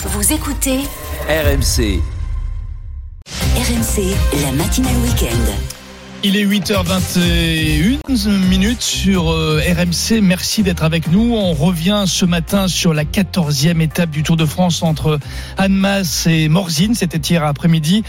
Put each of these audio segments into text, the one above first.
Vous écoutez RMC. RMC, la matinale week-end. Il est 8h21 minutes sur euh, RMC. Merci d'être avec nous. On revient ce matin sur la 14e étape du Tour de France entre Annemasse et Morzine. C'était hier après-midi.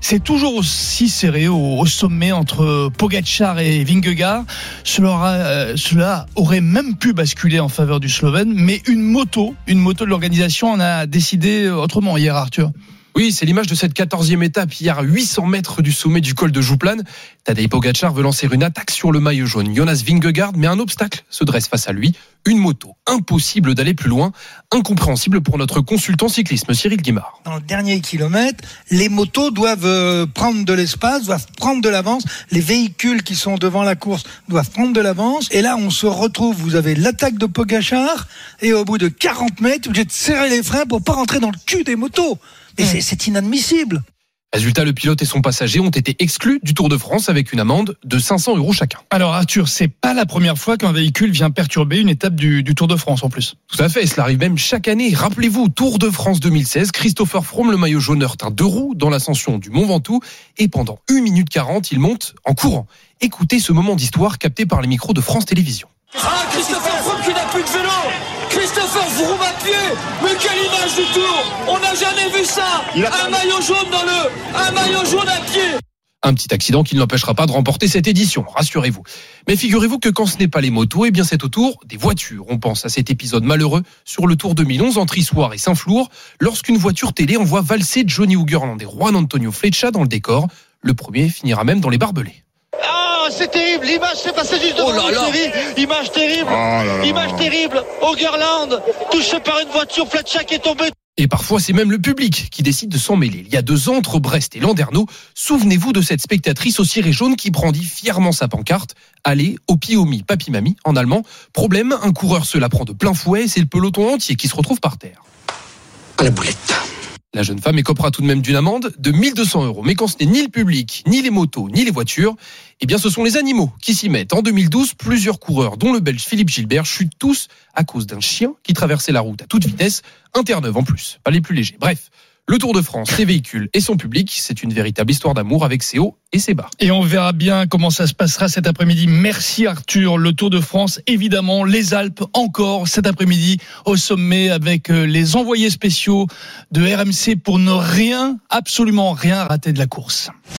C'est toujours aussi serré au, sommet entre Pogacar et Vingegaard. Cela, euh, cela aurait même pu basculer en faveur du Slovène, mais une moto, une moto de l'organisation en a décidé autrement hier, Arthur. Oui, c'est l'image de cette 14e étape hier à 800 mètres du sommet du col de Jouplane. Tadej Pogacar veut lancer une attaque sur le maillot jaune. Jonas Vingegaard, mais un obstacle se dresse face à lui. Une moto. Impossible d'aller plus loin. Incompréhensible pour notre consultant cyclisme Cyril Guimard. dans le dernier kilomètre, les motos doivent euh, prendre de l'espace, doivent prendre de l'avance. Les véhicules qui sont devant la course doivent prendre de l'avance. Et là, on se retrouve, vous avez l'attaque de Pogachar, et au bout de 40 mètres, vous êtes serrer les freins pour pas rentrer dans le cul des motos. Et c'est- c'est inadmissible. Résultat, le pilote et son passager ont été exclus du Tour de France avec une amende de 500 euros chacun. Alors Arthur, c'est pas la première fois qu'un véhicule vient perturber une étape du, du Tour de France en plus. Tout à fait, cela arrive même chaque année. Rappelez-vous, Tour de France 2016, Christopher Froome, le maillot jaune, heurte un deux roues dans l'ascension du Mont Ventoux et pendant 1 minute 40, il monte en courant. Écoutez ce moment d'histoire capté par les micros de France Télévisions. Ah, Christopher Froome qui n'a plus de vélo Christopher Froome à pied Mais quelle image du tour On n'a jamais vu ça Un maillot jaune dans le... Un maillot jaune à pied Un petit accident qui ne l'empêchera pas de remporter cette édition, rassurez-vous. Mais figurez-vous que quand ce n'est pas les motos, eh bien c'est au tour des voitures. On pense à cet épisode malheureux sur le Tour 2011 entre Issoire et Saint-Flour, lorsqu'une voiture télé envoie valser Johnny Hoogerland et Juan Antonio Flecha dans le décor. Le premier finira même dans les barbelés. C'est terrible, l'image s'est passée juste devant Oh là là. Image terrible, image terrible. Ogerland, touché par une voiture, Fletcher qui est tombé. Et parfois, c'est même le public qui décide de s'en mêler. Il y a deux ans, entre Brest et Landerneau, souvenez-vous de cette spectatrice au ciré jaune qui brandit fièrement sa pancarte. Allez, au piomi, papi mami, en allemand. Problème, un coureur se la prend de plein fouet, c'est le peloton entier qui se retrouve par terre. À la boulette. La jeune femme écopera tout de même d'une amende de 1200 euros. Mais quand ce n'est ni le public, ni les motos, ni les voitures, eh bien ce sont les animaux qui s'y mettent. En 2012, plusieurs coureurs, dont le belge Philippe Gilbert, chutent tous à cause d'un chien qui traversait la route à toute vitesse, un Terre-Neuve en plus, pas les plus légers. Bref, le Tour de France, ses véhicules et son public, c'est une véritable histoire d'amour avec ses hauts et ses bas. Et on verra bien comment ça se passera cet après-midi. Merci Arthur. Le Tour de France, évidemment, les Alpes encore cet après-midi au sommet avec euh, les envoyés spéciaux de RMC pour ne rien, absolument rien rater de la course.